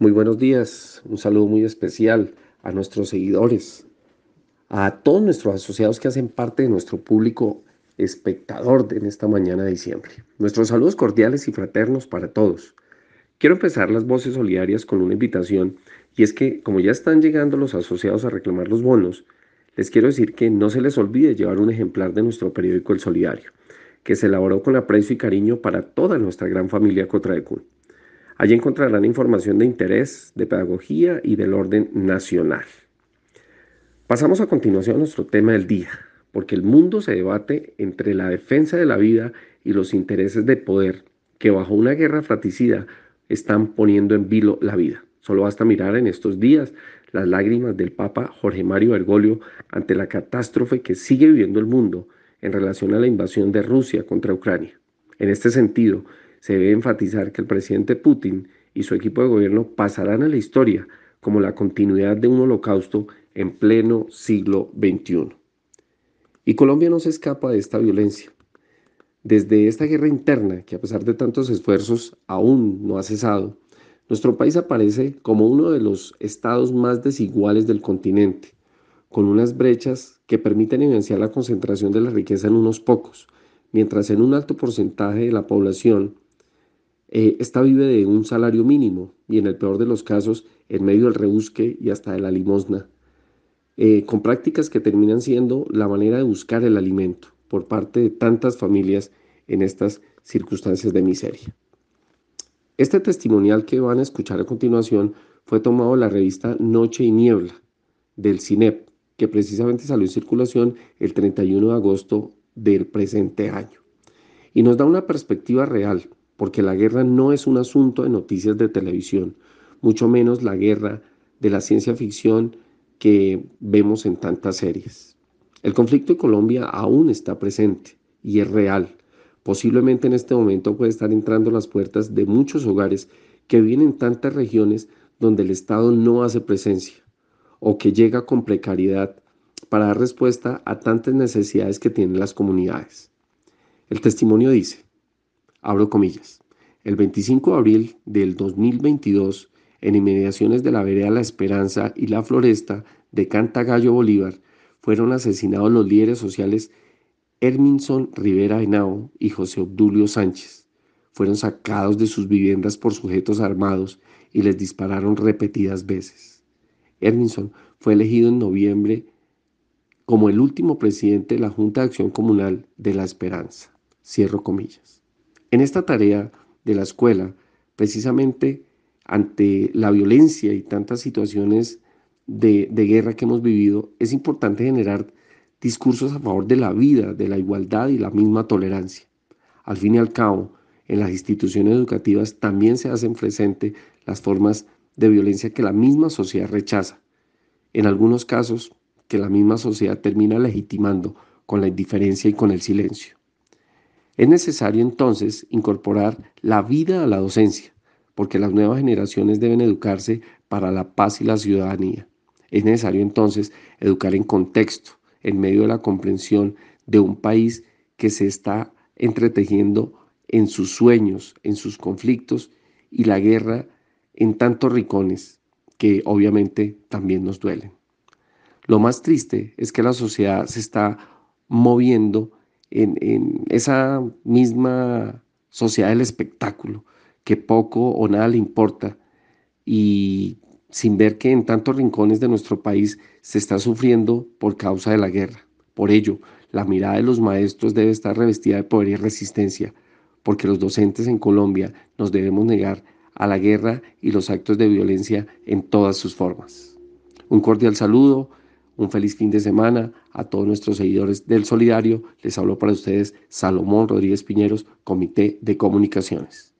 Muy buenos días, un saludo muy especial a nuestros seguidores, a todos nuestros asociados que hacen parte de nuestro público espectador en esta mañana de diciembre. Nuestros saludos cordiales y fraternos para todos. Quiero empezar las voces solidarias con una invitación y es que como ya están llegando los asociados a reclamar los bonos, les quiero decir que no se les olvide llevar un ejemplar de nuestro periódico El Solidario, que se elaboró con aprecio y cariño para toda nuestra gran familia Cotraecún. Allí encontrarán información de interés, de pedagogía y del orden nacional. Pasamos a continuación a nuestro tema del día, porque el mundo se debate entre la defensa de la vida y los intereses de poder que bajo una guerra fratricida están poniendo en vilo la vida. Solo basta mirar en estos días las lágrimas del Papa Jorge Mario Bergoglio ante la catástrofe que sigue viviendo el mundo en relación a la invasión de Rusia contra Ucrania. En este sentido, se debe enfatizar que el presidente Putin y su equipo de gobierno pasarán a la historia como la continuidad de un holocausto en pleno siglo XXI. Y Colombia no se escapa de esta violencia. Desde esta guerra interna, que a pesar de tantos esfuerzos aún no ha cesado, nuestro país aparece como uno de los estados más desiguales del continente, con unas brechas que permiten evidenciar la concentración de la riqueza en unos pocos, mientras en un alto porcentaje de la población eh, esta vive de un salario mínimo y en el peor de los casos en medio del rebusque y hasta de la limosna, eh, con prácticas que terminan siendo la manera de buscar el alimento por parte de tantas familias en estas circunstancias de miseria. Este testimonial que van a escuchar a continuación fue tomado de la revista Noche y Niebla del CINEP, que precisamente salió en circulación el 31 de agosto del presente año. Y nos da una perspectiva real porque la guerra no es un asunto de noticias de televisión, mucho menos la guerra de la ciencia ficción que vemos en tantas series. El conflicto en Colombia aún está presente y es real. Posiblemente en este momento puede estar entrando a las puertas de muchos hogares que viven en tantas regiones donde el Estado no hace presencia o que llega con precariedad para dar respuesta a tantas necesidades que tienen las comunidades. El testimonio dice, abro comillas, el 25 de abril del 2022, en inmediaciones de la vereda La Esperanza y La Floresta de Cantagallo Bolívar, fueron asesinados los líderes sociales Herminson Rivera Henao y José Obdulio Sánchez. Fueron sacados de sus viviendas por sujetos armados y les dispararon repetidas veces. Herminson fue elegido en noviembre como el último presidente de la Junta de Acción Comunal de La Esperanza. Cierro comillas. En esta tarea de la escuela, precisamente ante la violencia y tantas situaciones de, guerra que hemos vivido, es importante generar discursos a favor de la vida, de la igualdad y la misma tolerancia. Al fin y al cabo, en las instituciones educativas también se hacen presente las formas de violencia que la misma sociedad rechaza. En algunos casos, que la misma sociedad termina legitimando con la indiferencia y con el silencio. Es necesario entonces incorporar la vida a la docencia, porque las nuevas generaciones deben educarse para la paz y la ciudadanía. Es necesario entonces educar en contexto, en medio de la comprensión de un país que se está entretejiendo en sus sueños, en sus conflictos y la guerra en tantos ricones que obviamente también nos duelen. Lo más triste es que la sociedad se está moviendo en, esa misma sociedad del espectáculo, que poco o nada le importa y sin ver que en tantos rincones de nuestro país se está sufriendo por causa de la guerra. Por ello, la mirada de los maestros debe estar revestida de poder y resistencia, porque los docentes en Colombia nos debemos negar a la guerra y los actos de violencia en todas sus formas. Un cordial saludo un feliz fin de semana a todos nuestros seguidores del Solidario. Les hablo para ustedes Salomón Rodríguez Piñeros, Comité de Comunicaciones.